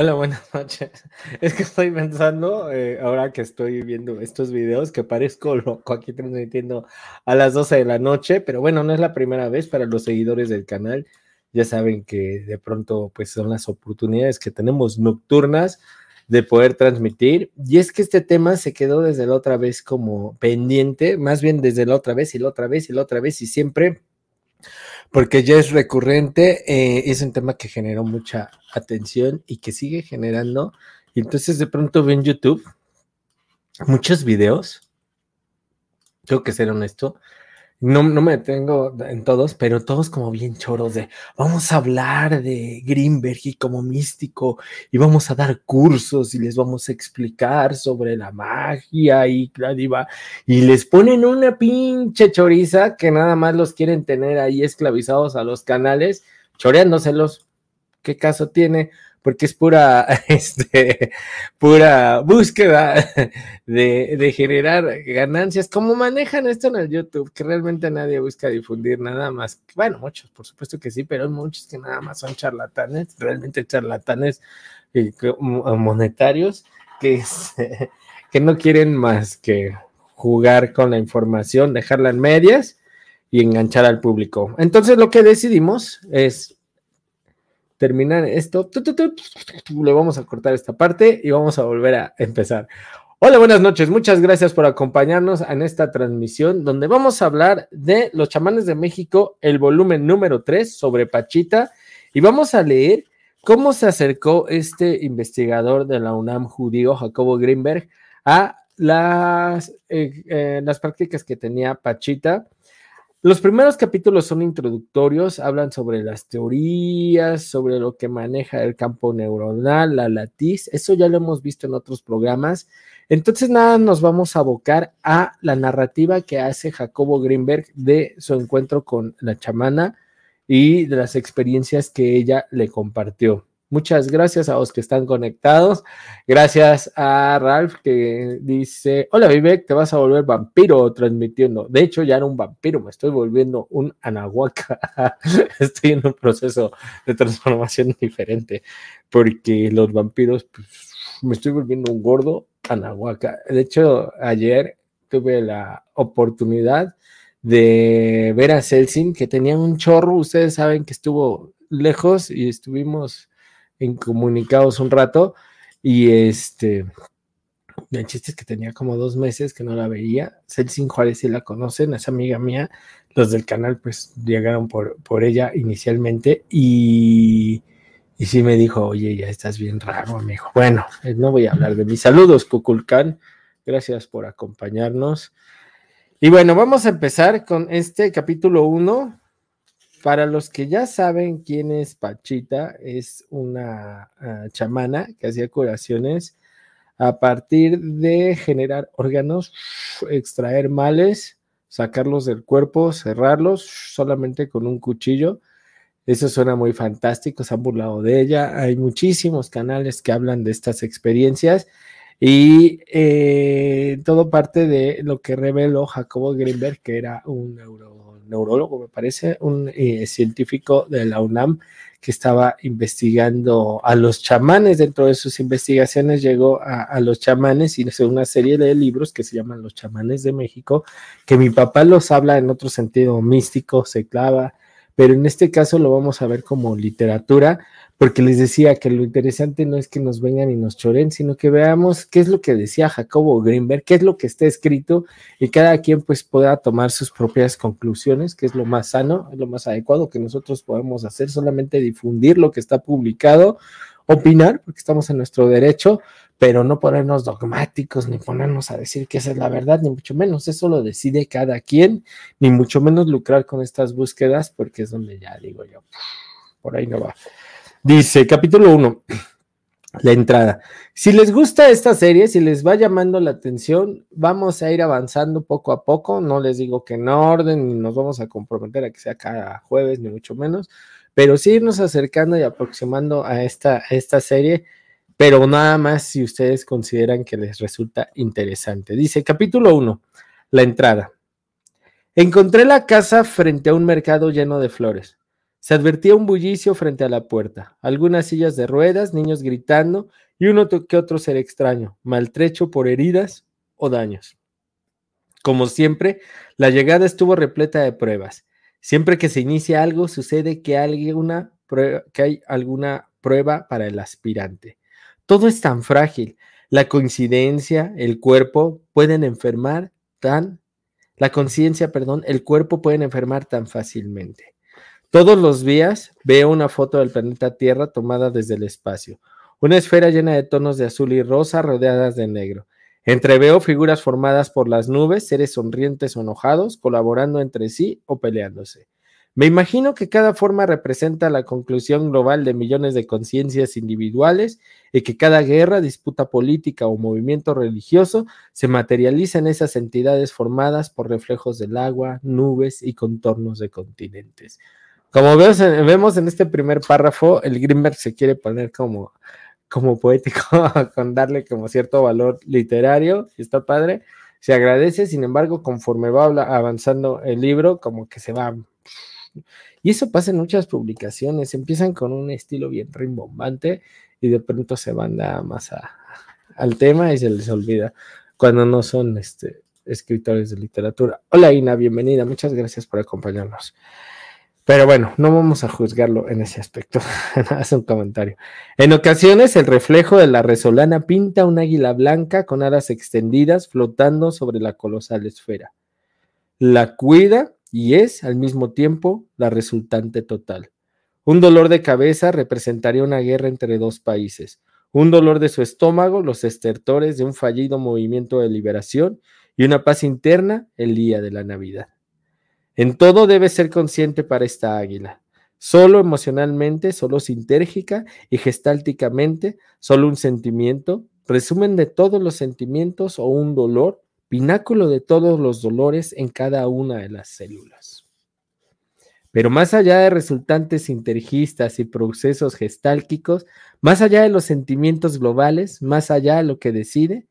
Hola, buenas noches. Es que estoy pensando, eh, ahora que estoy viendo estos videos, que parezco loco aquí transmitiendo a las 12 de la noche, pero bueno, no es la primera vez para los seguidores del canal. Ya saben que de pronto, pues son las oportunidades que tenemos nocturnas de poder transmitir. Y es que este tema se quedó desde la otra vez como pendiente, más bien desde la otra vez y la otra vez y la otra vez y siempre porque ya es recurrente, eh, es un tema que generó mucha atención y que sigue generando. Y entonces de pronto ven YouTube muchos videos, tengo que ser honesto, no, no me detengo en todos, pero todos como bien choros de vamos a hablar de Greenberg y como místico y vamos a dar cursos y les vamos a explicar sobre la magia y la y les ponen una pinche choriza que nada más los quieren tener ahí esclavizados a los canales, choreándoselos. ¿Qué caso tiene? Porque es pura, este, pura búsqueda de, generar ganancias. ¿Cómo manejan esto en el YouTube? Que realmente nadie busca difundir nada más. Bueno, muchos, por supuesto que sí, pero hay muchos que nada más son charlatanes, realmente charlatanes eh, monetarios, que, que no quieren más que jugar con la información, dejarla en medias y enganchar al público. Entonces lo que decidimos es terminar esto, le vamos a cortar esta parte y vamos a volver a empezar. Hola, buenas noches. Muchas gracias por acompañarnos en esta transmisión donde vamos a hablar de los chamanes de México, el volumen número 3 sobre Pachita y vamos a leer cómo se acercó este investigador de la UNAM judío, Jacobo Greenberg, a las, eh, eh, las prácticas que tenía Pachita los primeros capítulos son introductorios, hablan sobre las teorías, sobre lo que maneja el campo neuronal, la latiz, eso ya lo hemos visto en otros programas. Entonces, nada, nos vamos a abocar a la narrativa que hace Jacobo Greenberg de su encuentro con la chamana y de las experiencias que ella le compartió. Muchas gracias a los que están conectados. Gracias a Ralph que dice, hola Vivek, te vas a volver vampiro transmitiendo. De hecho, ya era un vampiro, me estoy volviendo un anahuaca. estoy en un proceso de transformación diferente porque los vampiros, pues, me estoy volviendo un gordo anahuaca. De hecho, ayer tuve la oportunidad de ver a Celsin, que tenía un chorro. Ustedes saben que estuvo lejos y estuvimos incomunicados un rato y este, el chiste es que tenía como dos meses que no la veía. Celsin Juárez si la conocen, es amiga mía. Los del canal pues llegaron por, por ella inicialmente y, y sí me dijo, oye, ya estás bien raro, amigo. Bueno, eh, no voy a hablar de mis saludos, Cuculcán. Gracias por acompañarnos. Y bueno, vamos a empezar con este capítulo 1 para los que ya saben quién es Pachita, es una ah, chamana que hacía curaciones a partir de generar órganos, extraer males, sacarlos del cuerpo, cerrarlos solamente con un cuchillo. Eso suena muy fantástico, se han burlado de ella. Hay muchísimos canales que hablan de estas experiencias y eh, todo parte de lo que reveló Jacobo Greenberg, que era un neuro neurólogo, me parece, un eh, científico de la UNAM que estaba investigando a los chamanes. Dentro de sus investigaciones llegó a, los chamanes y hizo una serie de libros que se llaman Los chamanes de México, que mi papá los habla en otro sentido místico, se clava, pero en este caso lo vamos a ver como literatura, porque les decía que lo interesante no es que nos vengan y nos choren, sino que veamos qué es lo que decía Jacobo Greenberg, qué es lo que está escrito y cada quien pues pueda tomar sus propias conclusiones, que es lo más sano, lo más adecuado que nosotros podemos hacer, solamente difundir lo que está publicado opinar, porque estamos en nuestro derecho, pero no ponernos dogmáticos ni ponernos a decir que esa es la verdad, ni mucho menos. Eso lo decide cada quien, ni mucho menos lucrar con estas búsquedas, porque es donde ya digo yo, por ahí no va. Dice, capítulo 1 la entrada. Si les gusta esta serie, si les va llamando la atención, vamos a ir avanzando poco a poco. No les digo que en orden, ni nos vamos a comprometer a que sea cada jueves, ni mucho menos, pero sí irnos acercando y aproximando a esta, esta serie, pero nada más si ustedes consideran que les resulta interesante. Dice capítulo 1, la entrada. Encontré la casa frente a un mercado lleno de flores. Se advertía un bullicio frente a la puerta, algunas sillas de ruedas, niños gritando y uno que otro ser extraño, maltrecho por heridas o daños. Como siempre, la llegada estuvo repleta de pruebas. Siempre que se inicia algo, sucede que, que hay alguna prueba para el aspirante. Todo es tan frágil. La coincidencia, el cuerpo pueden enfermar tan, la conciencia, perdón, el cuerpo pueden enfermar tan fácilmente. Todos los días veo una foto del planeta Tierra tomada desde el espacio, una esfera llena de tonos de azul y rosa rodeadas de negro. Entreveo figuras formadas por las nubes, seres sonrientes o enojados, colaborando entre sí o peleándose. Me imagino que cada forma representa la conclusión global de millones de conciencias individuales y que cada guerra, disputa política o movimiento religioso se materializa en esas entidades formadas por reflejos del agua, nubes y contornos de continentes. Como vemos en este primer párrafo, el Grimberg se quiere poner como, como poético, con darle como cierto valor literario, está padre. Se agradece, sin embargo, conforme va avanzando el libro, como que se va. Y eso pasa en muchas publicaciones, empiezan con un estilo bien rimbombante y de pronto se van nada más al tema y se les olvida cuando no son este, escritores de literatura. Hola Ina, bienvenida, muchas gracias por acompañarnos. Pero bueno, no vamos a juzgarlo en ese aspecto. Haz un comentario. En ocasiones, el reflejo de la resolana pinta un águila blanca con alas extendidas flotando sobre la colosal esfera. La cuida y es al mismo tiempo la resultante total. Un dolor de cabeza representaría una guerra entre dos países. Un dolor de su estómago, los estertores de un fallido movimiento de liberación y una paz interna el día de la Navidad. En todo debe ser consciente para esta águila. Solo emocionalmente, solo sintérgica y gestálticamente, solo un sentimiento, resumen de todos los sentimientos o un dolor, pináculo de todos los dolores en cada una de las células. Pero más allá de resultantes sintergistas y procesos gestálquicos, más allá de los sentimientos globales, más allá de lo que decide,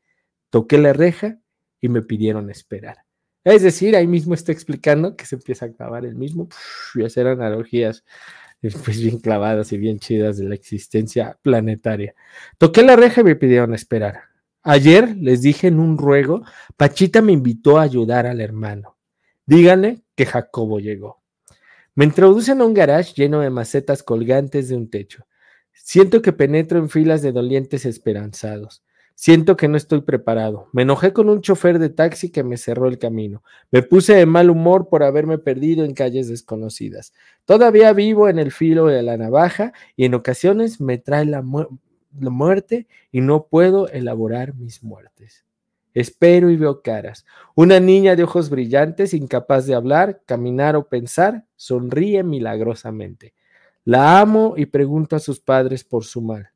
toqué la reja y me pidieron esperar. Es decir, ahí mismo está explicando que se empieza a clavar el mismo y hacer analogías eh, pues bien clavadas y bien chidas de la existencia planetaria. Toqué la reja y me pidieron esperar. Ayer les dije en un ruego, Pachita me invitó a ayudar al hermano. Díganle que Jacobo llegó. Me introducen a un garage lleno de macetas colgantes de un techo. Siento que penetro en filas de dolientes esperanzados. Siento que no estoy preparado. Me enojé con un chofer de taxi que me cerró el camino. Me puse de mal humor por haberme perdido en calles desconocidas. Todavía vivo en el filo de la navaja y en ocasiones me trae la, muerte y no puedo elaborar mis muertes. Espero y veo caras. Una niña de ojos brillantes, incapaz de hablar, caminar o pensar, sonríe milagrosamente. La amo y pregunto a sus padres por su mal.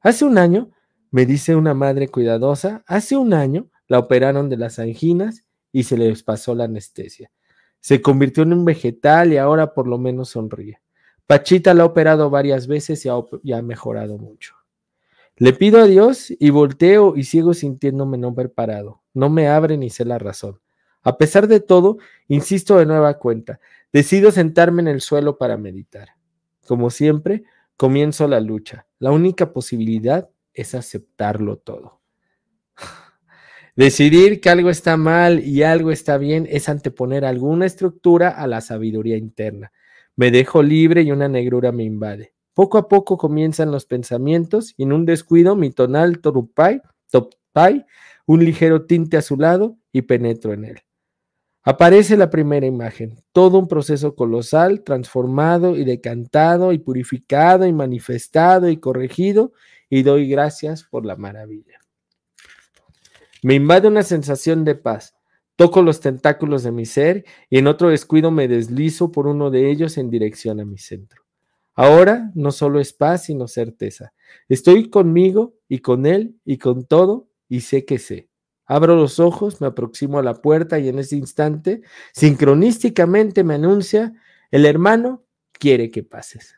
Hace un año me dice una madre cuidadosa, hace un año la operaron de las anginas y se les pasó la anestesia. Se convirtió en un vegetal y ahora por lo menos sonríe. Pachita la ha operado varias veces y ha, ha mejorado mucho. Le pido a Dios y volteo y sigo sintiéndome no preparado. No me abre ni sé la razón. A pesar de todo, insisto de nueva cuenta. Decido sentarme en el suelo para meditar. Como siempre, comienzo la lucha. La única posibilidad es aceptarlo todo. Decidir que algo está mal y algo está bien es anteponer alguna estructura a la sabiduría interna. Me dejo libre y una negrura me invade. Poco a poco comienzan los pensamientos y en un descuido mi tonal torupai, topai, un ligero tinte azulado y penetro en él. Aparece la primera imagen, todo un proceso colosal, transformado y decantado y purificado y manifestado y corregido, y doy gracias por la maravilla. Me invade una sensación de paz. Toco los tentáculos de mi ser y en otro descuido me deslizo por uno de ellos en dirección a mi centro. Ahora no solo es paz, sino certeza. Estoy conmigo y con él y con todo y sé que sé. Abro los ojos, me aproximo a la puerta y en ese instante, sincronísticamente me anuncia, el hermano quiere que pases.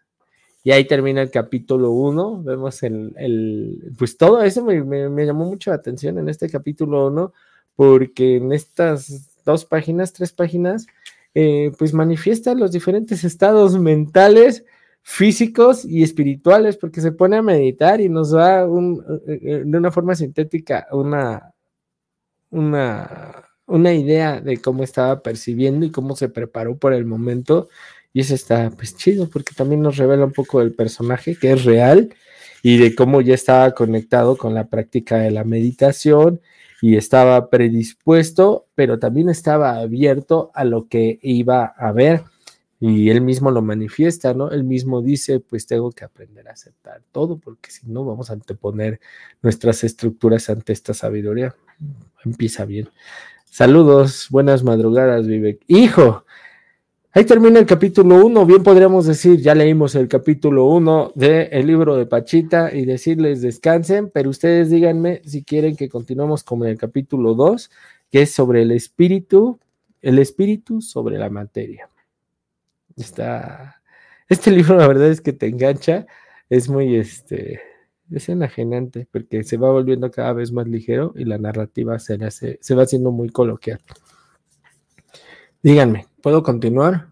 Y ahí termina el capítulo 1. Vemos el, pues todo eso me, llamó mucho la atención en este capítulo 1, porque en estas dos páginas, tres páginas, eh, pues manifiesta los diferentes estados mentales, físicos y espirituales, porque se pone a meditar y nos da un, eh, eh, de una forma sintética una, una, una idea de cómo estaba percibiendo y cómo se preparó por el momento. Y eso está pues chido porque también nos revela un poco del personaje que es real y de cómo ya estaba conectado con la práctica de la meditación y estaba predispuesto, pero también estaba abierto a lo que iba a ver. Y él mismo lo manifiesta, ¿no? Él mismo dice, pues tengo que aprender a aceptar todo, porque si no vamos a anteponer nuestras estructuras ante esta sabiduría empieza bien. Saludos, buenas madrugadas, Vivek. Hijo, ahí termina el capítulo 1. Bien podríamos decir, ya leímos el capítulo 1 del libro de Pachita y decirles descansen, pero ustedes díganme si quieren que continuemos con el capítulo 2, que es sobre el espíritu, el espíritu sobre la materia. Está. Este libro, la verdad es que te engancha, es muy este es enajenante porque se va volviendo cada vez más ligero y la narrativa se, hace, se va haciendo muy coloquial. Díganme, ¿puedo continuar?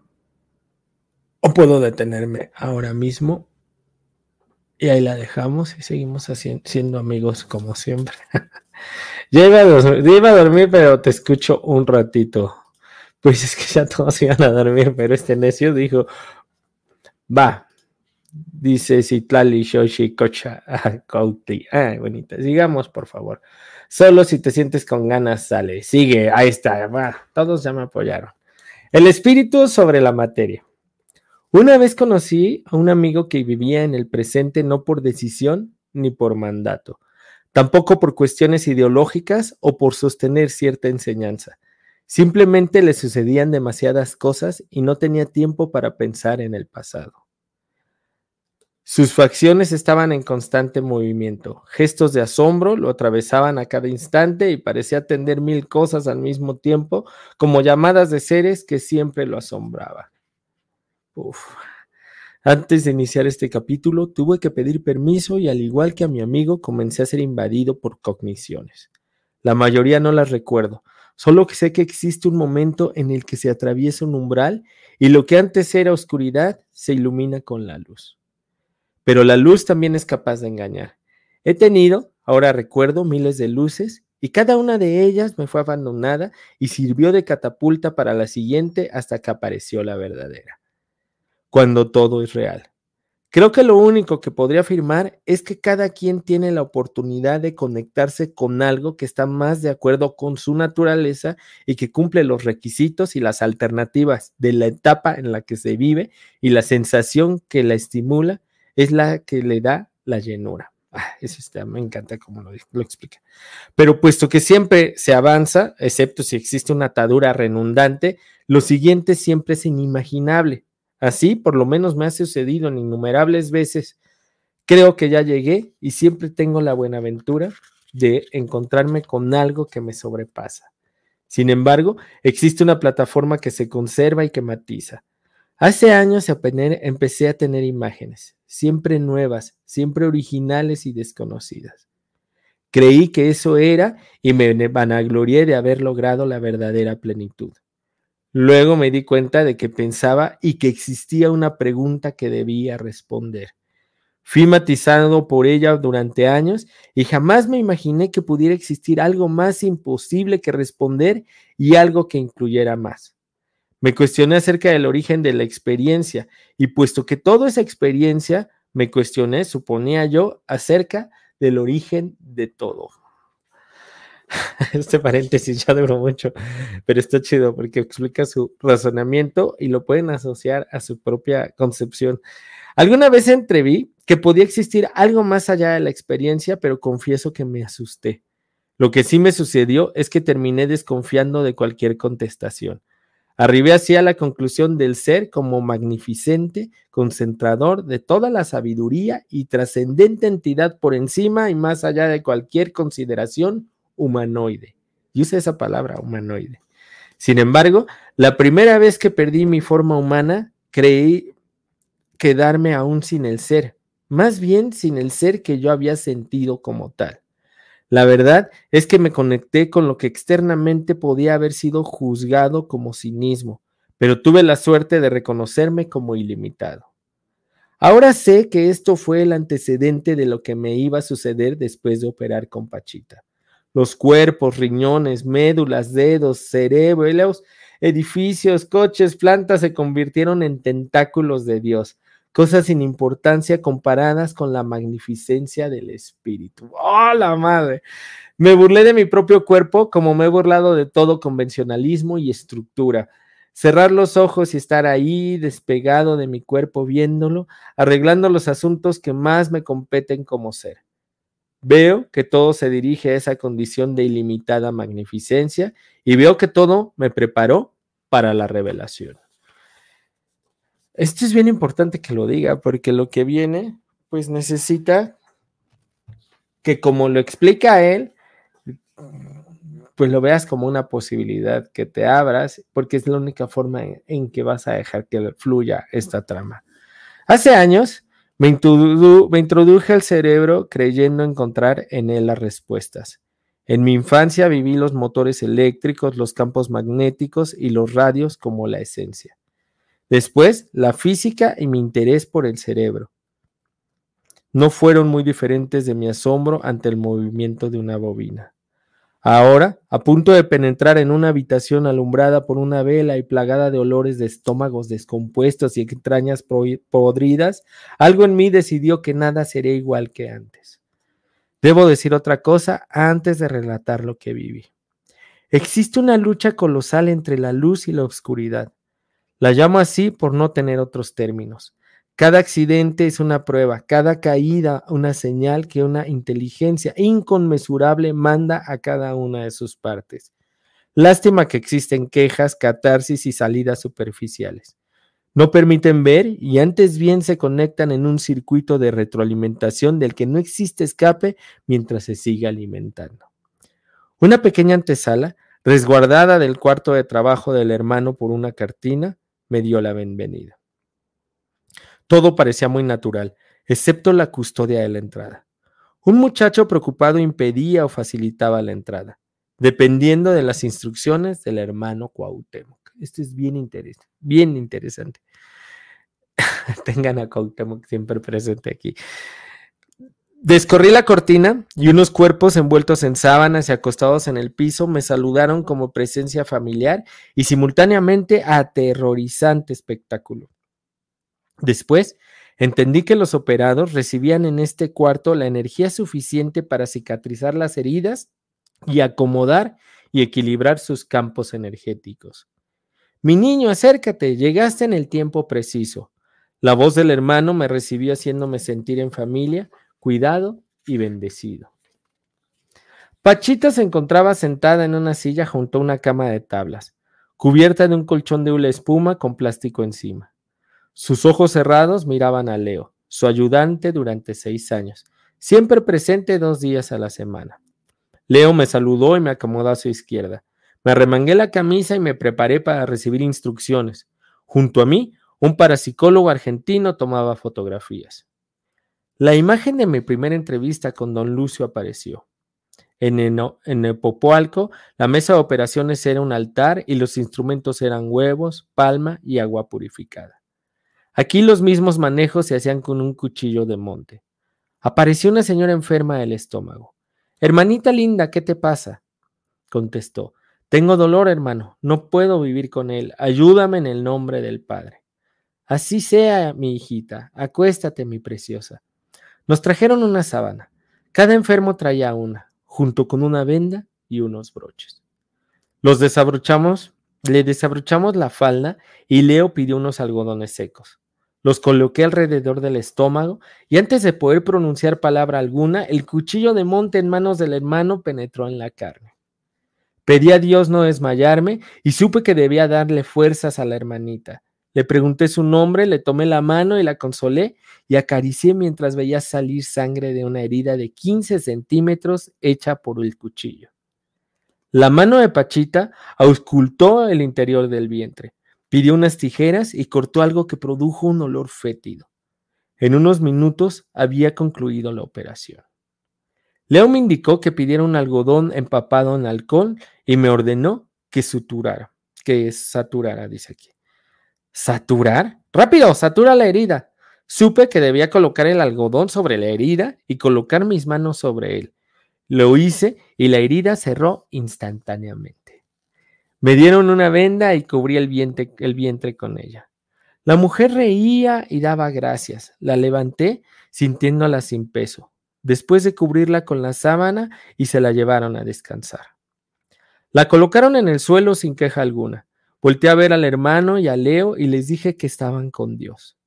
¿O puedo detenerme ahora mismo? Y ahí la dejamos y seguimos siendo amigos como siempre. ya, a dormir, iba a dormir, pero te escucho un ratito. Pues es que ya todos iban a dormir, pero este necio dijo, va, Dice Citlali Shoshi Kocha Kouti. Ah, bonita. Sigamos, por favor. Solo si te sientes con ganas, sale. Sigue, ahí está. todos ya me apoyaron. El espíritu sobre la materia. Una vez conocí a un amigo que vivía en el presente no por decisión ni por mandato, tampoco por cuestiones ideológicas o por sostener cierta enseñanza. Simplemente le sucedían demasiadas cosas y no tenía tiempo para pensar en el pasado. Sus facciones estaban en constante movimiento. Gestos de asombro lo atravesaban a cada instante y parecía atender mil cosas al mismo tiempo, como llamadas de seres que siempre lo asombraban. Antes de iniciar este capítulo, tuve que pedir permiso y al igual que a mi amigo, comencé a ser invadido por cogniciones. La mayoría no las recuerdo, solo que sé que existe un momento en el que se atraviesa un umbral y lo que antes era oscuridad se ilumina con la luz pero la luz también es capaz de engañar. He tenido, ahora recuerdo, miles de luces y cada una de ellas me fue abandonada y sirvió de catapulta para la siguiente hasta que apareció la verdadera. Cuando todo es real. Creo que lo único que podría afirmar es que cada quien tiene la oportunidad de conectarse con algo que está más de acuerdo con su naturaleza y que cumple los requisitos y las alternativas de la etapa en la que se vive y la sensación que la estimula es la que le da la llenura. Ah, eso me encanta cómo lo, lo, explica. Pero puesto que siempre se avanza, excepto si existe una atadura redundante, lo siguiente siempre es inimaginable. Así, por lo menos me ha sucedido en innumerables veces. Creo que ya llegué y siempre tengo la buena aventura de encontrarme con algo que me sobrepasa. Sin embargo, existe una plataforma que se conserva y que matiza. Hace años empecé a tener imágenes, siempre nuevas, siempre originales y desconocidas. Creí que eso era y me vanaglorié de haber logrado la verdadera plenitud. Luego me di cuenta de que pensaba y que existía una pregunta que debía responder. Fui matizado por ella durante años y jamás me imaginé que pudiera existir algo más imposible que responder y algo que incluyera más. Me cuestioné acerca del origen de la experiencia y puesto que toda esa experiencia, me cuestioné, suponía yo, acerca del origen de todo. Este paréntesis ya duró mucho, pero está chido porque explica su razonamiento y lo pueden asociar a su propia concepción. Alguna vez entreví que podía existir algo más allá de la experiencia, pero confieso que me asusté. Lo que sí me sucedió es que terminé desconfiando de cualquier contestación. Arribé así a la conclusión del ser como magnificente, concentrador de toda la sabiduría y trascendente entidad por encima y más allá de cualquier consideración humanoide. Y usa esa palabra, humanoide. Sin embargo, la primera vez que perdí mi forma humana, creí quedarme aún sin el ser, más bien sin el ser que yo había sentido como tal. La verdad es que me conecté con lo que externamente podía haber sido juzgado como cinismo, pero tuve la suerte de reconocerme como ilimitado. Ahora sé que esto fue el antecedente de lo que me iba a suceder después de operar con Pachita. Los cuerpos, riñones, médulas, dedos, cerebros, edificios, coches, plantas se convirtieron en tentáculos de Dios, cosas sin importancia comparadas con la magnificencia del espíritu. ¡Oh, la madre! Me burlé de mi propio cuerpo como me he burlado de todo convencionalismo y estructura. Cerrar los ojos y estar ahí despegado de mi cuerpo viéndolo, arreglando los asuntos que más me competen como ser. Veo que todo se dirige a esa condición de ilimitada magnificencia y veo que todo me preparó para la revelación. Esto es bien importante que lo diga, porque lo que viene, pues necesita que como lo explica él, pues lo veas como una posibilidad, que te abras, porque es la única forma en, que vas a dejar que fluya esta trama. Hace años me, introduje al cerebro creyendo encontrar en él las respuestas. En mi infancia viví los motores eléctricos, los campos magnéticos y los radios como la esencia. Después, la física y mi interés por el cerebro. No fueron muy diferentes de mi asombro ante el movimiento de una bobina. Ahora, a punto de penetrar en una habitación alumbrada por una vela y plagada de olores de estómagos descompuestos y extrañas podridas, algo en mí decidió que nada sería igual que antes. Debo decir otra cosa antes de relatar lo que viví. Existe una lucha colosal entre la luz y la oscuridad. La llamo así por no tener otros términos. Cada accidente es una prueba, cada caída una señal que una inteligencia inconmensurable manda a cada una de sus partes. Lástima que existen quejas, catarsis y salidas superficiales. No permiten ver y antes bien se conectan en un circuito de retroalimentación del que no existe escape mientras se sigue alimentando. Una pequeña antesala, resguardada del cuarto de trabajo del hermano por una cartina, me dio la bienvenida. Todo parecía muy natural, excepto la custodia de la entrada. Un muchacho preocupado impedía o facilitaba la entrada, dependiendo de las instrucciones del hermano Cuauhtémoc. Esto es bien interesante, bien interesante. Tengan a Cuauhtémoc siempre presente aquí. Descorrí la cortina y unos cuerpos envueltos en sábanas y acostados en el piso me saludaron como presencia familiar y simultáneamente aterrorizante espectáculo. Después, entendí que los operados recibían en este cuarto la energía suficiente para cicatrizar las heridas y acomodar y equilibrar sus campos energéticos. Mi niño, acércate, llegaste en el tiempo preciso. La voz del hermano me recibió haciéndome sentir en familia cuidado y bendecido. Pachita se encontraba sentada en una silla junto a una cama de tablas, cubierta de un colchón de hula espuma con plástico encima. Sus ojos cerrados miraban a Leo, su ayudante durante seis años, siempre presente dos días a la semana. Leo me saludó y me acomodó a su izquierda. Me arremangué la camisa y me preparé para recibir instrucciones. Junto a mí, un parapsicólogo argentino tomaba fotografías. La imagen de mi primera entrevista con don Lucio apareció. En, el Popoalco, la mesa de operaciones era un altar y los instrumentos eran huevos, palma y agua purificada. Aquí los mismos manejos se hacían con un cuchillo de monte. Apareció una señora enferma del estómago. Hermanita linda, ¿qué te pasa? Contestó, tengo dolor, hermano, no puedo vivir con él, ayúdame en el nombre del Padre. Así sea, mi hijita, acuéstate, mi preciosa. Nos trajeron una sábana. Cada enfermo traía una, junto con una venda y unos broches. Los desabrochamos, le desabrochamos la falda y Leo pidió unos algodones secos. Los coloqué alrededor del estómago y antes de poder pronunciar palabra alguna, el cuchillo de monte en manos del hermano penetró en la carne. Pedí a Dios no desmayarme y supe que debía darle fuerzas a la hermanita. Le pregunté su nombre, le tomé la mano y la consolé y acaricié mientras veía salir sangre de una herida de 15 centímetros hecha por el cuchillo. La mano de Pachita auscultó el interior del vientre. Pidió unas tijeras y cortó algo que produjo un olor fétido. En unos minutos había concluido la operación. Leo me indicó que pidiera un algodón empapado en alcohol y me ordenó que suturara, que saturara, dice aquí. ¿Saturar? Rápido, satura la herida. Supe que debía colocar el algodón sobre la herida y colocar mis manos sobre él. Lo hice y la herida cerró instantáneamente. Me dieron una venda y cubrí el vientre, con ella. La mujer reía y daba gracias. La levanté sintiéndola sin peso, después de cubrirla con la sábana y se la llevaron a descansar. La colocaron en el suelo sin queja alguna. Volté a ver al hermano y a Leo y les dije que estaban con Dios.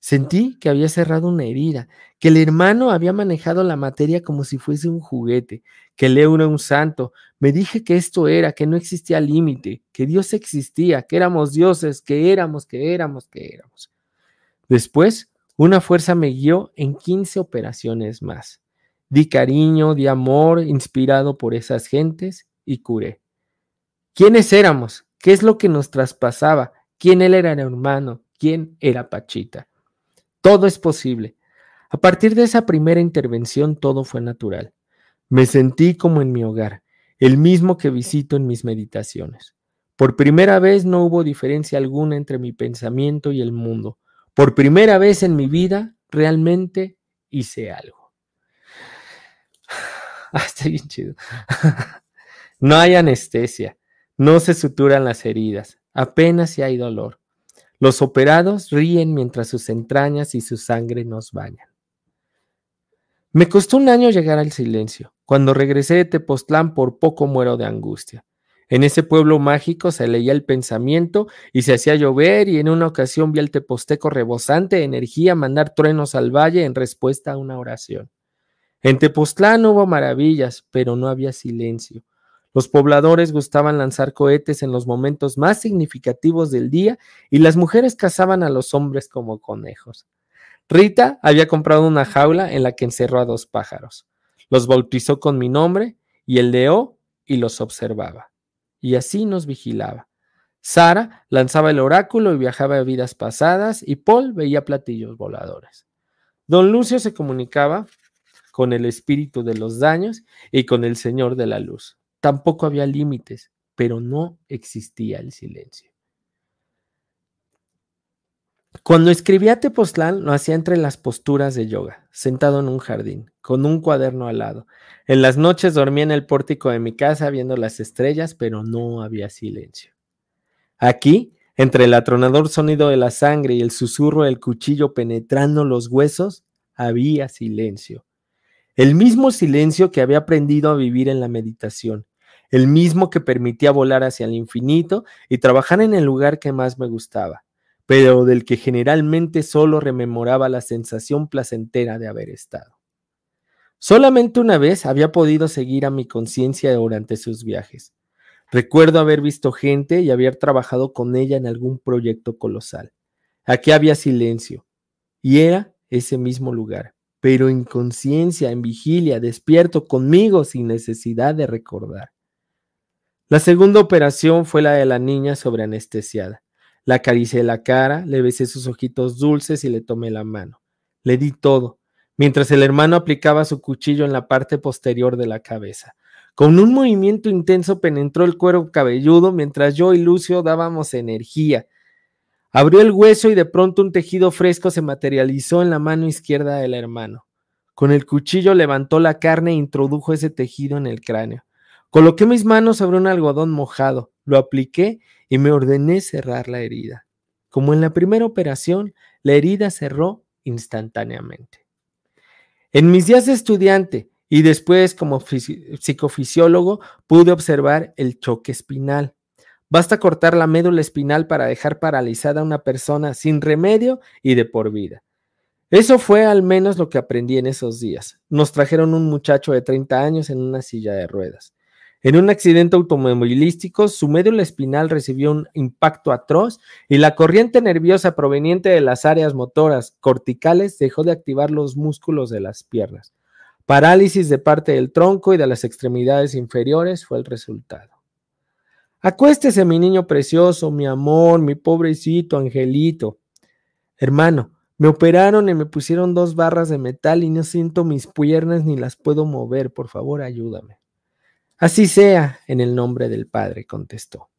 Sentí que había cerrado una herida, que el hermano había manejado la materia como si fuese un juguete, que Leo era un santo. Me dije que esto era, que no existía límite, que Dios existía, que éramos dioses, que éramos, que éramos, que éramos. Después, una fuerza me guió en 15 operaciones más. Di cariño, di amor, inspirado por esas gentes, y curé. ¿Quiénes éramos? ¿Qué es lo que nos traspasaba? ¿Quién él era el hermano? ¿Quién era Pachita? Todo es posible. A partir de esa primera intervención todo fue natural. Me sentí como en mi hogar, el mismo que visito en mis meditaciones. Por primera vez no hubo diferencia alguna entre mi pensamiento y el mundo. Por primera vez en mi vida realmente hice algo. Ah, está bien chido. no hay anestesia, no se suturan las heridas, apenas si hay dolor. Los operados ríen mientras sus entrañas y su sangre nos bañan. Me costó un año llegar al silencio. Cuando regresé de Tepoztlán por poco muero de angustia. En ese pueblo mágico se leía el pensamiento y se hacía llover y en una ocasión vi al teposteco rebosante de energía mandar truenos al valle en respuesta a una oración. En Tepoztlán hubo maravillas, pero no había silencio. Los pobladores gustaban lanzar cohetes en los momentos más significativos del día y las mujeres cazaban a los hombres como conejos. Rita había comprado una jaula en la que encerró a dos pájaros. Los bautizó con mi nombre y el de O y los observaba. Y así nos vigilaba. Sara lanzaba el oráculo y viajaba a vidas pasadas y Paul veía platillos voladores. Don Lucio se comunicaba con el espíritu de los daños y con el Señor de la luz. Tampoco había límites, pero no existía el silencio. Cuando escribía Tepoztlán, lo hacía entre las posturas de yoga, sentado en un jardín, con un cuaderno al lado. En las noches dormía en el pórtico de mi casa viendo las estrellas, pero no había silencio. Aquí, entre el atronador sonido de la sangre y el susurro del cuchillo penetrando los huesos, había silencio. El mismo silencio que había aprendido a vivir en la meditación, el mismo que permitía volar hacia el infinito y trabajar en el lugar que más me gustaba, pero del que generalmente solo rememoraba la sensación placentera de haber estado. Solamente una vez había podido seguir a mi conciencia durante sus viajes. Recuerdo haber visto gente y haber trabajado con ella en algún proyecto colosal. Aquí había silencio, y era ese mismo lugar pero en conciencia, en vigilia, despierto conmigo sin necesidad de recordar. La segunda operación fue la de la niña sobre anestesiada. La acaricié la cara, le besé sus ojitos dulces y le tomé la mano. Le di todo, mientras el hermano aplicaba su cuchillo en la parte posterior de la cabeza. Con un movimiento intenso penetró el cuero cabelludo mientras yo y Lucio dábamos energía, Abrió el hueso y de pronto un tejido fresco se materializó en la mano izquierda del hermano. Con el cuchillo levantó la carne e introdujo ese tejido en el cráneo. Coloqué mis manos sobre un algodón mojado, lo apliqué y me ordené cerrar la herida. Como en la primera operación, la herida cerró instantáneamente. En mis días de estudiante y después como psicofisiólogo pude observar el choque espinal. Basta cortar la médula espinal para dejar paralizada a una persona sin remedio y de por vida. Eso fue al menos lo que aprendí en esos días. Nos trajeron un muchacho de 30 años en una silla de ruedas. En un accidente automovilístico, su médula espinal recibió un impacto atroz y la corriente nerviosa proveniente de las áreas motoras corticales dejó de activar los músculos de las piernas. Parálisis de parte del tronco y de las extremidades inferiores fue el resultado. Acuéstese, mi niño precioso, mi amor, mi pobrecito angelito. Hermano, me operaron y me pusieron dos barras de metal y no siento mis piernas ni las puedo mover. Por favor, ayúdame. Así sea, en el nombre del Padre, contestó.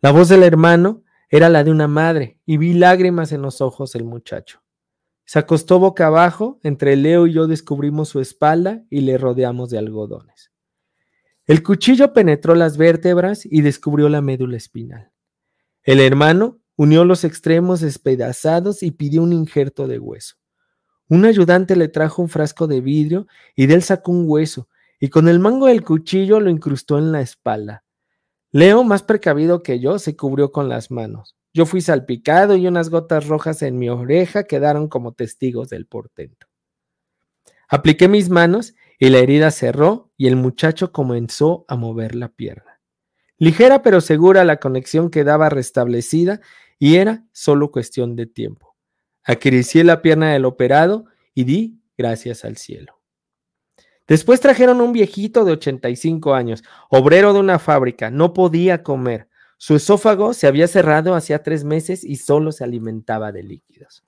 La voz del hermano era la de una madre y vi lágrimas en los ojos del muchacho. Se acostó boca abajo, entre Leo y yo descubrimos su espalda y le rodeamos de algodones. El cuchillo penetró las vértebras y descubrió la médula espinal. El hermano unió los extremos despedazados y pidió un injerto de hueso. Un ayudante le trajo un frasco de vidrio y de él sacó un hueso y con el mango del cuchillo lo incrustó en la espalda. Leo, más precavido que yo, se cubrió con las manos. Yo fui salpicado y unas gotas rojas en mi oreja quedaron como testigos del portento. Apliqué mis manos y la herida cerró y el muchacho comenzó a mover la pierna. Ligera pero segura la conexión quedaba restablecida y era solo cuestión de tiempo. Acaricié la pierna del operado y di gracias al cielo. Después trajeron un viejito de 85 años, obrero de una fábrica, no podía comer. Su esófago se había cerrado hacía tres meses y solo se alimentaba de líquidos.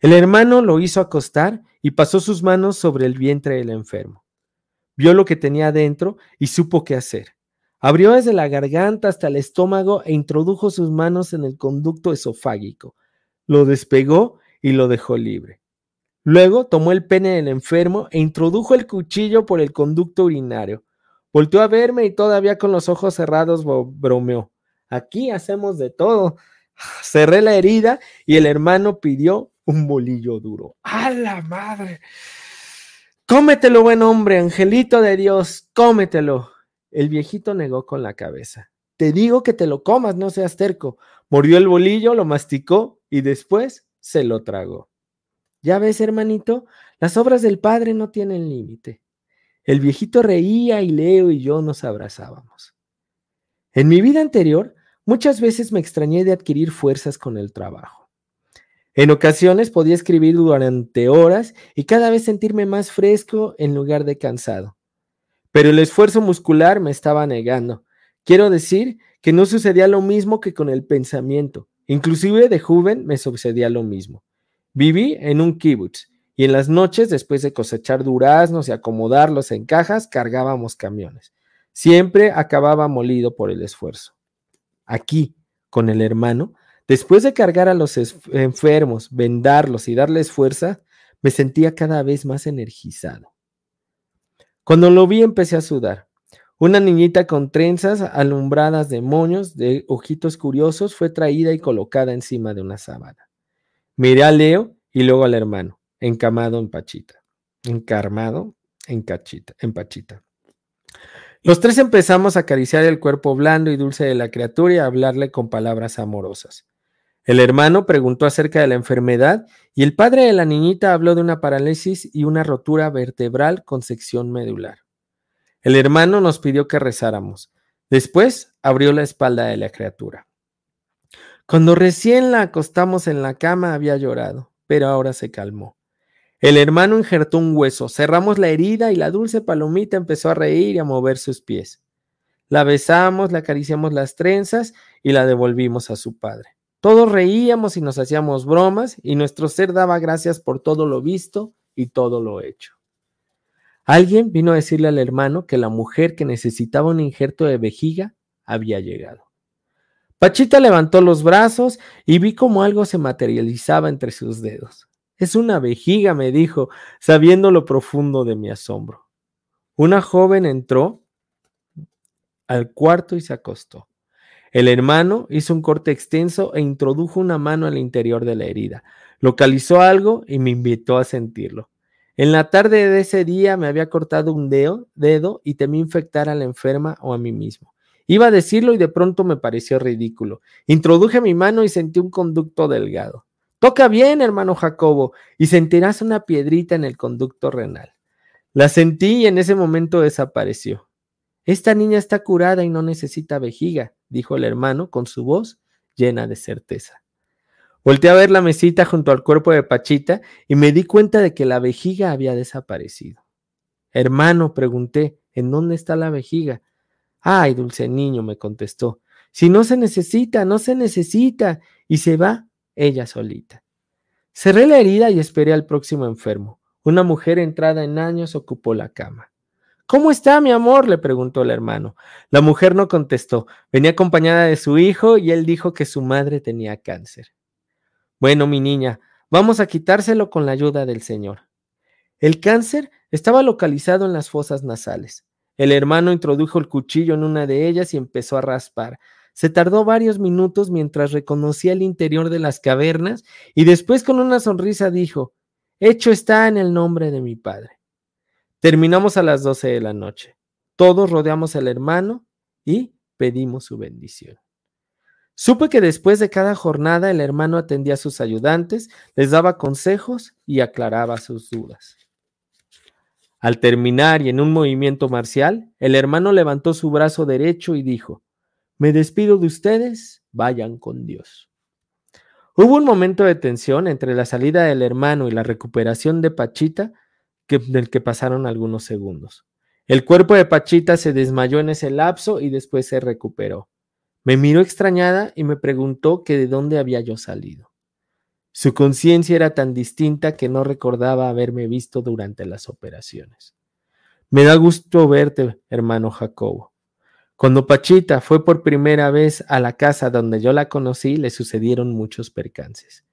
El hermano lo hizo acostar y pasó sus manos sobre el vientre del enfermo. Vio lo que tenía dentro y supo qué hacer. Abrió desde la garganta hasta el estómago e introdujo sus manos en el conducto esofágico. Lo despegó y lo dejó libre. Luego tomó el pene del enfermo e introdujo el cuchillo por el conducto urinario. Volteó a verme y todavía con los ojos cerrados bromeó. Aquí hacemos de todo. Cerré la herida y el hermano pidió un bolillo duro. ¡A la madre! Cómetelo, buen hombre, angelito de Dios, cómetelo. El viejito negó con la cabeza. Te digo que te lo comas, no seas terco. Mordió el bolillo, lo masticó y después se lo tragó. Ya ves, hermanito, las obras del Padre no tienen límite. El viejito reía y Leo y yo nos abrazábamos. En mi vida anterior, muchas veces me extrañé de adquirir fuerzas con el trabajo. En ocasiones podía escribir durante horas y cada vez sentirme más fresco en lugar de cansado. Pero el esfuerzo muscular me estaba negando. Quiero decir que no sucedía lo mismo que con el pensamiento. Inclusive de joven me sucedía lo mismo. Viví en un kibutz y en las noches, después de cosechar duraznos y acomodarlos en cajas, cargábamos camiones. Siempre acababa molido por el esfuerzo. Aquí, con el hermano, después de cargar a los enfermos, vendarlos y darles fuerza, me sentía cada vez más energizado. Cuando lo vi empecé a sudar. Una niñita con trenzas alumbradas de moños, de ojitos curiosos, fue traída y colocada encima de una sábana. Miré a Leo y luego al hermano, encamado en Pachita. Encarmado en Cachita, en Pachita. Los tres empezamos a acariciar el cuerpo blando y dulce de la criatura y a hablarle con palabras amorosas. El hermano preguntó acerca de la enfermedad y el padre de la niñita habló de una parálisis y una rotura vertebral con sección medular. El hermano nos pidió que rezáramos. Después abrió la espalda de la criatura. Cuando recién la acostamos en la cama había llorado, pero ahora se calmó. El hermano injertó un hueso, cerramos la herida y la dulce palomita empezó a reír y a mover sus pies. La besamos, le acariciamos las trenzas y la devolvimos a su padre. Todos reíamos y nos hacíamos bromas y nuestro ser daba gracias por todo lo visto y todo lo hecho. Alguien vino a decirle al hermano que la mujer que necesitaba un injerto de vejiga había llegado. Pachita levantó los brazos y vi cómo algo se materializaba entre sus dedos. Es una vejiga, me dijo, sabiendo lo profundo de mi asombro. Una joven entró al cuarto y se acostó. El hermano hizo un corte extenso e introdujo una mano al interior de la herida. Localizó algo y me invitó a sentirlo. En la tarde de ese día me había cortado un dedo, dedo y temí infectar a la enferma o a mí mismo. Iba a decirlo y de pronto me pareció ridículo. Introduje mi mano y sentí un conducto delgado. Toca bien, hermano Jacobo, y sentirás una piedrita en el conducto renal. La sentí y en ese momento desapareció. Esta niña está curada y no necesita vejiga, dijo el hermano con su voz llena de certeza. Volté a ver la mesita junto al cuerpo de Pachita y me di cuenta de que la vejiga había desaparecido. Hermano, pregunté, ¿en dónde está la vejiga? Ay, dulce niño, me contestó. Si no se necesita, no se necesita. Y se va ella solita. Cerré la herida y esperé al próximo enfermo. Una mujer entrada en años ocupó la cama. ¿Cómo está, mi amor? le preguntó el hermano. La mujer no contestó. Venía acompañada de su hijo y él dijo que su madre tenía cáncer. Bueno, mi niña, vamos a quitárselo con la ayuda del Señor. El cáncer estaba localizado en las fosas nasales. El hermano introdujo el cuchillo en una de ellas y empezó a raspar. Se tardó varios minutos mientras reconocía el interior de las cavernas y después con una sonrisa dijo, Hecho está en el nombre de mi Padre. Terminamos a las doce de la noche. Todos rodeamos al hermano y pedimos su bendición. Supe que después de cada jornada el hermano atendía a sus ayudantes, les daba consejos y aclaraba sus dudas. Al terminar y en un movimiento marcial, el hermano levantó su brazo derecho y dijo, Me despido de ustedes, vayan con Dios. Hubo un momento de tensión entre la salida del hermano y la recuperación de Pachita, del que pasaron algunos segundos. El cuerpo de Pachita se desmayó en ese lapso y después se recuperó. Me miró extrañada y me preguntó que de dónde había yo salido. Su conciencia era tan distinta que no recordaba haberme visto durante las operaciones. Me da gusto verte, hermano Jacobo. Cuando Pachita fue por primera vez a la casa donde yo la conocí, le sucedieron muchos percances.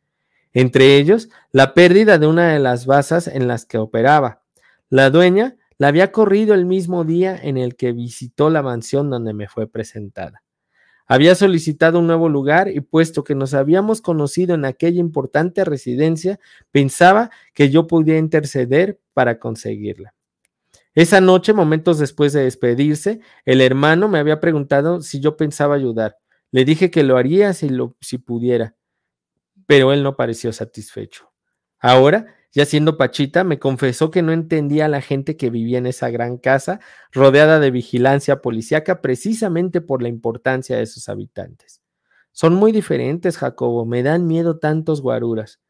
Entre ellos, la pérdida de una de las basas en las que operaba. La dueña la había corrido el mismo día en el que visitó la mansión donde me fue presentada. Había solicitado un nuevo lugar y puesto que nos habíamos conocido en aquella importante residencia, pensaba que yo podía interceder para conseguirla. Esa noche, momentos después de despedirse, el hermano me había preguntado si yo pensaba ayudar. Le dije que lo haría si, lo, si pudiera, pero él no pareció satisfecho. Ahora ya siendo Pachita, me confesó que no entendía a la gente que vivía en esa gran casa, rodeada de vigilancia policíaca, precisamente por la importancia de sus habitantes. Son muy diferentes, Jacobo, me dan miedo tantos guaruras.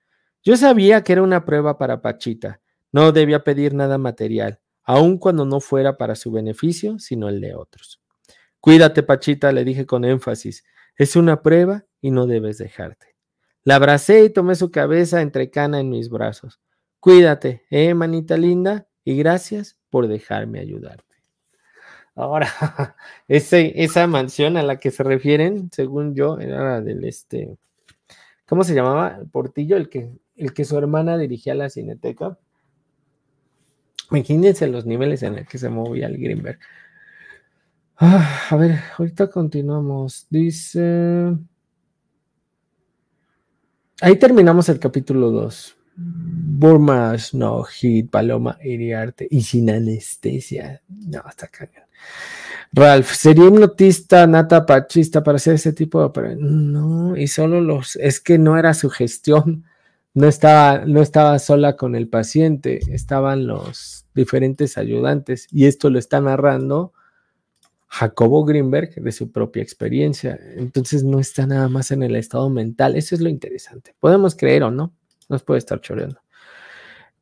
Yo sabía que era una prueba para Pachita, no debía pedir nada material, aun cuando no fuera para su beneficio, sino el de otros. Cuídate, Pachita, le dije con énfasis, es una prueba y no debes dejarte. La abracé y tomé su cabeza entre cana en mis brazos. Cuídate, eh, manita linda, y gracias por dejarme ayudarte. Ahora, esa mansión a la que se refieren, según yo, era la del este, ¿cómo se llamaba? Portillo, el que, el que su hermana dirigía la cineteca. Imagínense los niveles en el que se movía el Greenberg. Ah, a ver, ahorita continuamos. Dice. Ahí terminamos el capítulo 2. Burma no Hit, Paloma Iriarte y sin anestesia. No, está cagando. Ralph, ¿sería hipnotista, nata pachista para hacer ese tipo de operación? No, y solo los, es que no era su gestión, no estaba, no estaba sola con el paciente, estaban los diferentes ayudantes y esto lo está narrando Jacobo Greenberg de su propia experiencia. Entonces no está nada más en el estado mental, eso es lo interesante. Podemos creer o no, nos puede estar choreando.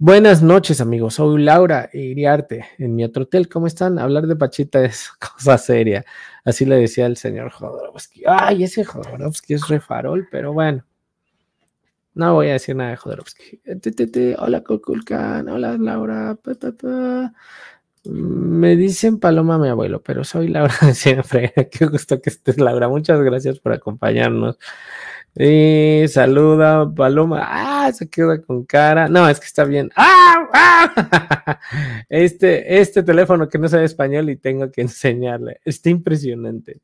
Buenas noches, amigos. Soy Laura Iriarte en mi otro hotel. ¿Cómo están? Hablar de Pachita es cosa seria. Así le decía el señor Jodorowsky. Ay, ese Jodorowsky es refarol, pero bueno. No voy a decir nada de Jodorowsky. Hola, Coculcan. Hola, Laura. Me dicen Paloma mi abuelo, pero soy Laura siempre. Qué gusto que estés, Laura. Muchas gracias por acompañarnos. Y saluda, Paloma. Ah, se queda con cara. No, es que está bien. ¡Ah! ¡Ah! Este, este teléfono que no sabe español y tengo que enseñarle. Está impresionante.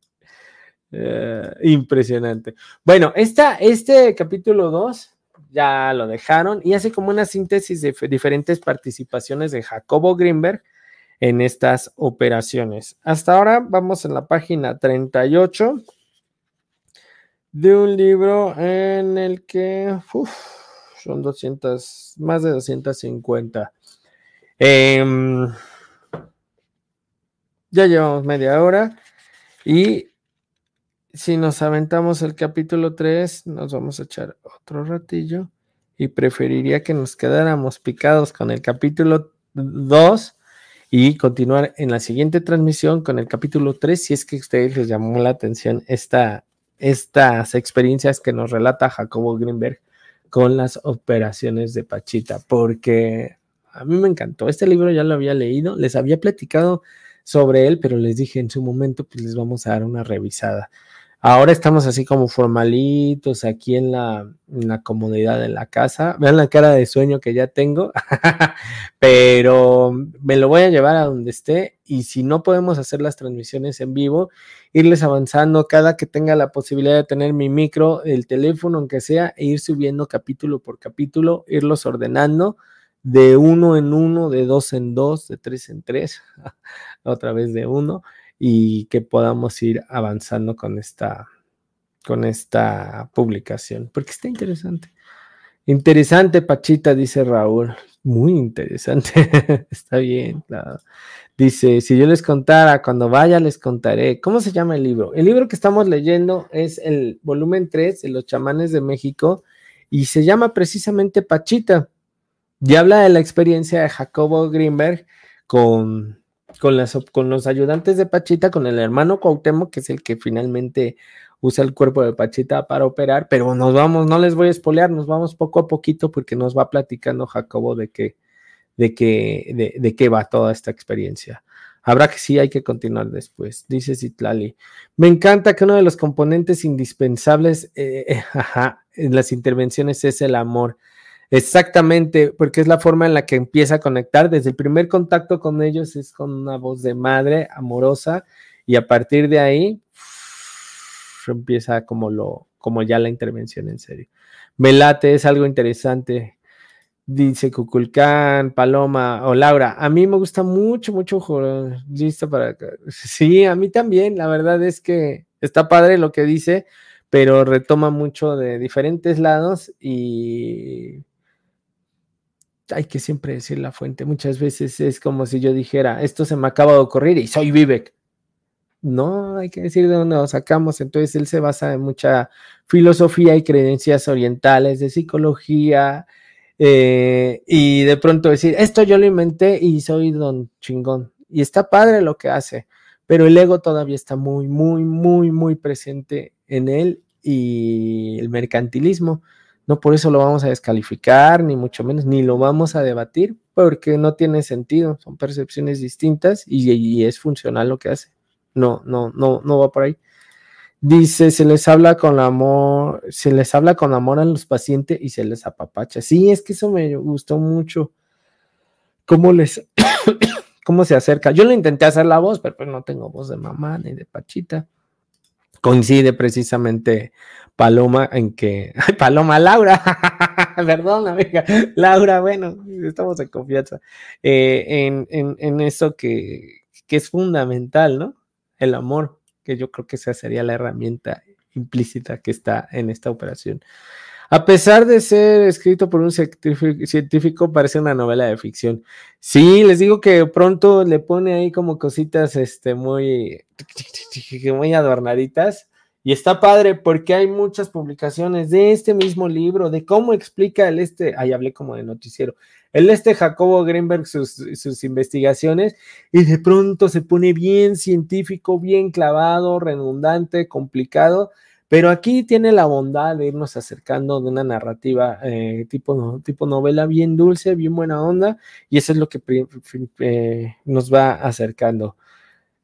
Eh, impresionante. Bueno, esta, este capítulo 2 ya lo dejaron y hace como una síntesis de diferentes participaciones de Jacobo Greenberg en estas operaciones. Hasta ahora vamos en la página 38 de un libro en el que son 200, más de 250. Em, ya llevamos media hora y si nos aventamos el capítulo 3, nos vamos a echar otro ratillo y preferiría que nos quedáramos picados con el capítulo 2 y continuar en la siguiente transmisión con el capítulo 3 si es que a ustedes les llamó la atención esta, estas experiencias que nos relata Jacobo Greenberg con las operaciones de Pachita, porque a mí me encantó. Este libro ya lo había leído, les había platicado sobre él, pero les dije en su momento, pues les vamos a dar una revisada. Ahora estamos así como formalitos aquí en la, comodidad de la casa. Vean la cara de sueño que ya tengo, pero me lo voy a llevar a donde esté y si no podemos hacer las transmisiones en vivo, irles avanzando cada que tenga la posibilidad de tener mi micro, el teléfono, aunque sea, e ir subiendo capítulo por capítulo, irlos ordenando de uno en uno, de dos en dos, de tres en tres, otra vez de uno y que podamos ir avanzando con esta, con esta publicación, porque está interesante. Interesante, Pachita, dice Raúl. Muy interesante. está bien, claro. Dice, si yo les contara, cuando vaya les contaré. ¿Cómo se llama el libro? El libro que estamos leyendo es el volumen 3 de Los chamanes de México y se llama precisamente Pachita. Y habla de la experiencia de Jacobo Greenberg con con, las, con los ayudantes de Pachita, con el hermano Cuauhtémoc, que es el que finalmente usa el cuerpo de Pachita para operar, pero nos vamos, no les voy a espolear, nos vamos poco a poquito porque nos va platicando Jacobo de qué, de qué, de, qué va toda esta experiencia. Habrá que sí, hay que continuar después, dice Citlali. Me encanta que uno de los componentes indispensables eh, en las intervenciones es el amor. Exactamente, porque es la forma en la que empieza a conectar. Desde el primer contacto con ellos es con una voz de madre amorosa y a partir de ahí empieza como lo, como ya la intervención en serio. Melate es algo interesante. Dice Cuculcán, Paloma o Laura. A mí me gusta mucho, mucho. Listo para. Sí, a mí también. La verdad es que está padre lo que dice, pero retoma mucho de diferentes lados y hay que siempre decir la fuente. Muchas veces es como si yo dijera, esto se me acaba de ocurrir y soy Vivek. No, hay que decir de dónde lo sacamos. Entonces él se basa en mucha filosofía y creencias orientales de psicología eh, y de pronto decir, esto yo lo inventé y soy don chingón. Y está padre lo que hace, pero el ego todavía está muy, muy, muy, muy presente en él y el mercantilismo. No por eso lo vamos a descalificar, ni mucho menos, ni lo vamos a debatir, porque no tiene sentido, son percepciones distintas y, es funcional lo que hace. No, no, no, no va por ahí. Dice, se les habla con amor, se les habla con amor a los pacientes y se les apapacha. Sí, es que eso me gustó mucho. ¿Cómo les, cómo se acerca? Yo lo intenté hacer la voz, pero pues no tengo voz de mamá ni de pachita. Coincide precisamente Paloma en que, Paloma Laura, perdón amiga, Laura, bueno, estamos en confianza, eh, en, en, eso que, que, es fundamental, ¿no? El amor, que yo creo que esa sería la herramienta implícita que está en esta operación. A pesar de ser escrito por un científico, parece una novela de ficción. Sí, les digo que pronto le pone ahí como cositas este, muy, muy adornaditas y está padre porque hay muchas publicaciones de este mismo libro, de cómo explica el este, ahí hablé como de noticiero, el este Jacobo Greenberg sus, sus investigaciones y de pronto se pone bien científico, bien clavado, redundante, complicado, pero aquí tiene la bondad de irnos acercando de una narrativa eh, tipo, tipo novela bien dulce, bien buena onda, y eso es lo que eh, nos va acercando.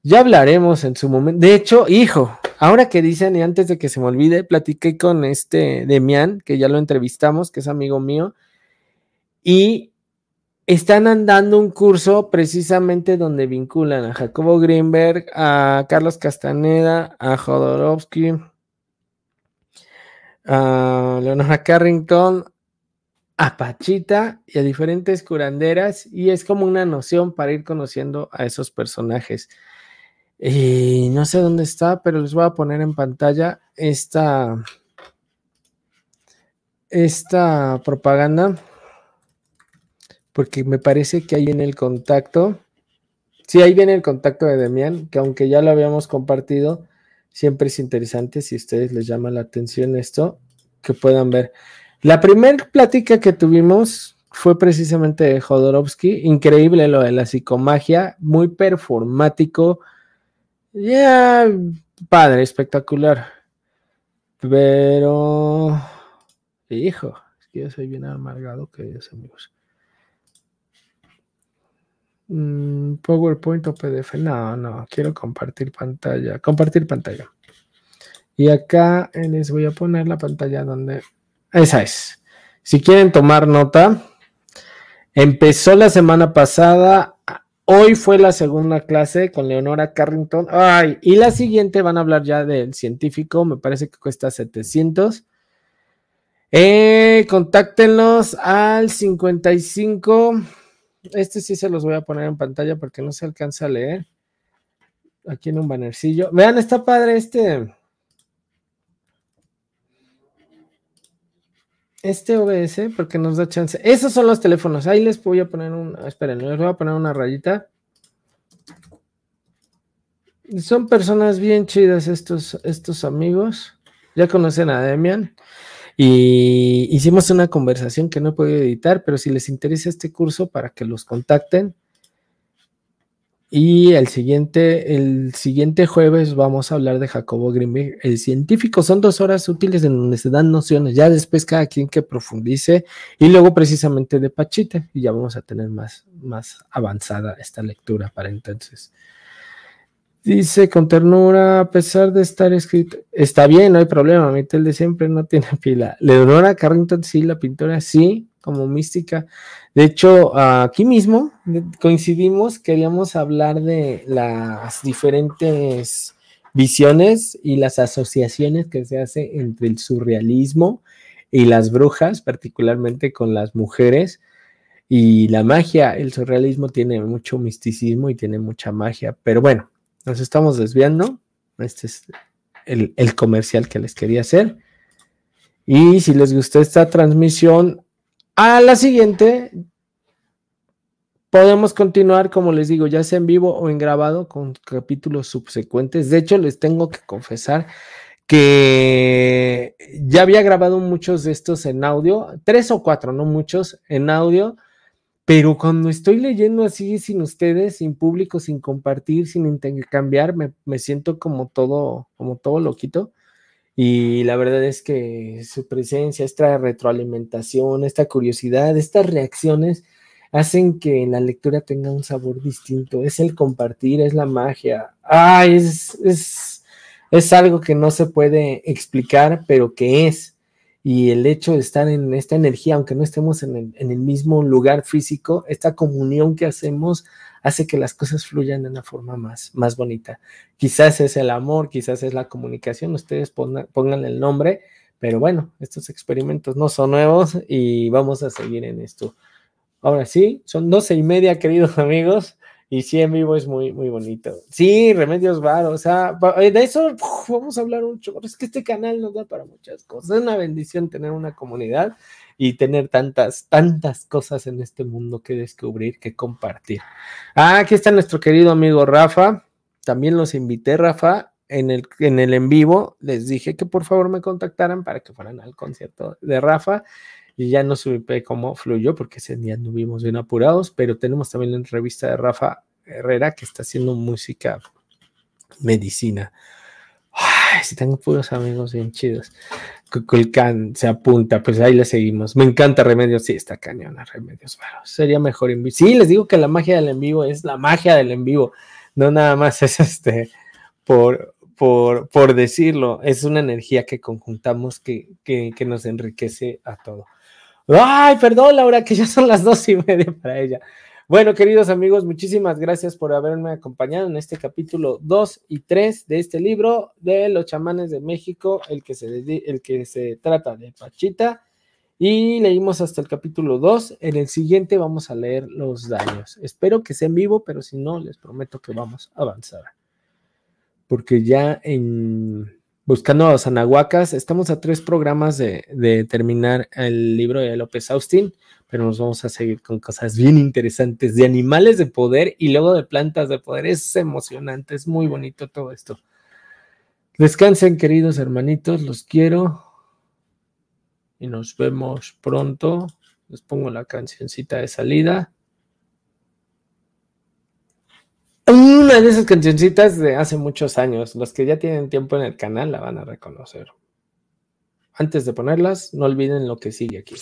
Ya hablaremos en su momento. De hecho, hijo, ahora que dicen, y antes de que se me olvide, platiqué con este Demian, que ya lo entrevistamos, que es amigo mío, y están andando un curso precisamente donde vinculan a Jacobo Greenberg, a Carlos Castaneda, a Jodorowsky, a Leonora Carrington a Pachita y a diferentes curanderas y es como una noción para ir conociendo a esos personajes. Y no sé dónde está, pero les voy a poner en pantalla esta, esta propaganda porque me parece que ahí viene el contacto. Sí, ahí viene el contacto de Demian, que aunque ya lo habíamos compartido, siempre es interesante si a ustedes les llama la atención esto, que puedan ver. La primera plática que tuvimos fue precisamente de Jodorowsky, increíble lo de la psicomagia, muy performático, ya padre, espectacular. Pero, hijo, es que yo soy bien amargado, queridos amigos. Mm, PowerPoint o PDF. No, no, quiero compartir pantalla. Compartir pantalla. Y acá les voy a poner la pantalla donde... Esa es. Si quieren tomar nota, empezó la semana pasada. Hoy fue la segunda clase con Leonora Carrington. Ay, y la siguiente van a hablar ya del científico. Me parece que cuesta 700. Eh, contáctenos al 55 este sí se los voy a poner en pantalla porque no se alcanza a leer. Aquí en un bannercillo. Vean, está padre este. Este OBS, porque nos da chance. Esos son los teléfonos. Ahí les voy a poner un. Esperen, les voy a poner una rayita. Son personas bien chidas estos, estos amigos. Ya conocen a Demian. Y hicimos una conversación que no he podido editar, pero si les interesa este curso, para que los contacten. Y el siguiente, el siguiente jueves vamos a hablar de Jacobo Grimberg, el científico. Son dos horas útiles en donde se dan nociones. Ya después cada quien que profundice. Y luego precisamente de Pachita. Y ya vamos a tener más, más avanzada esta lectura para entonces. Dice con ternura, a pesar de estar escrito, está bien, no hay problema, mi tel de siempre no tiene pila. Leonora Carrington, sí, la pintora, sí, como mística. De hecho, aquí mismo coincidimos, queríamos hablar de las diferentes visiones y las asociaciones que se hace entre el surrealismo y las brujas, particularmente con las mujeres. Y la magia, el surrealismo tiene mucho misticismo y tiene mucha magia, pero bueno, nos estamos desviando. Este es el, comercial que les quería hacer. Y si les gustó esta transmisión, a la siguiente podemos continuar, como les digo, ya sea en vivo o en grabado con capítulos subsecuentes. De hecho, les tengo que confesar que ya había grabado muchos de estos en audio, tres o cuatro, no muchos, en audio pero cuando estoy leyendo así sin ustedes, sin público, sin compartir, sin intercambiar, me, me siento como todo, como todo loquito. Y la verdad es que su presencia, esta retroalimentación, esta curiosidad, estas reacciones hacen que la lectura tenga un sabor distinto. Es el compartir, es la magia. Ay, es, es, es algo que no se puede explicar, pero que es y el hecho de estar en esta energía, aunque no estemos en el, mismo lugar físico, esta comunión que hacemos hace que las cosas fluyan de una forma más, más bonita. Quizás es el amor, quizás es la comunicación, ustedes pongan, pongan el nombre, pero bueno, estos experimentos no son nuevos y vamos a seguir en esto. Ahora sí, son doce y media, queridos amigos. Y sí, en vivo es muy, muy bonito. Sí, Remedios Bar, o sea, eh, de eso vamos a hablar mucho. Es que este canal nos da para muchas cosas. Es una bendición tener una comunidad y tener tantas, tantas cosas en este mundo que descubrir, que compartir. Ah, aquí está nuestro querido amigo Rafa. También los invité, Rafa, en el, en el en vivo. Les dije que por favor me contactaran para que fueran al concierto de Rafa y ya no supe cómo fluyó porque ese día anduvimos bien apurados, pero tenemos también la entrevista de Rafa Herrera que está haciendo música medicina. Ay, si tengo puros amigos bien chidos. Cuculcán se apunta, pues ahí le seguimos. Me encanta Remedios, sí, está cañona Remedios. Bueno, sería mejor en vivo. Sí, les digo que la magia del en vivo es la magia del en vivo. No nada más es este por, por, por decirlo, es una energía que conjuntamos que, que, que nos enriquece a todo. Ay, perdón, Laura, que ya son las dos y media para ella. Bueno, queridos amigos, muchísimas gracias por haberme acompañado en este capítulo 2 y 3 de este libro de los chamanes de México, el que se, el que se trata de Pachita. Y leímos hasta el capítulo 2. En el siguiente vamos a leer los daños. Espero que sea en vivo, pero si no, les prometo que vamos a avanzar. Porque ya en Buscando a los Anahuacas, estamos a tres programas de, terminar el libro de López Austin, pero nos vamos a seguir con cosas bien interesantes de animales de poder y luego de plantas de poder. Es emocionante, es muy bonito todo esto. Descansen, queridos hermanitos, los quiero y nos vemos pronto. Les pongo la cancioncita de salida. Una de esas cancioncitas de hace muchos años. Los que ya tienen tiempo en el canal la van a reconocer. Antes de ponerlas, no olviden lo que sigue aquí.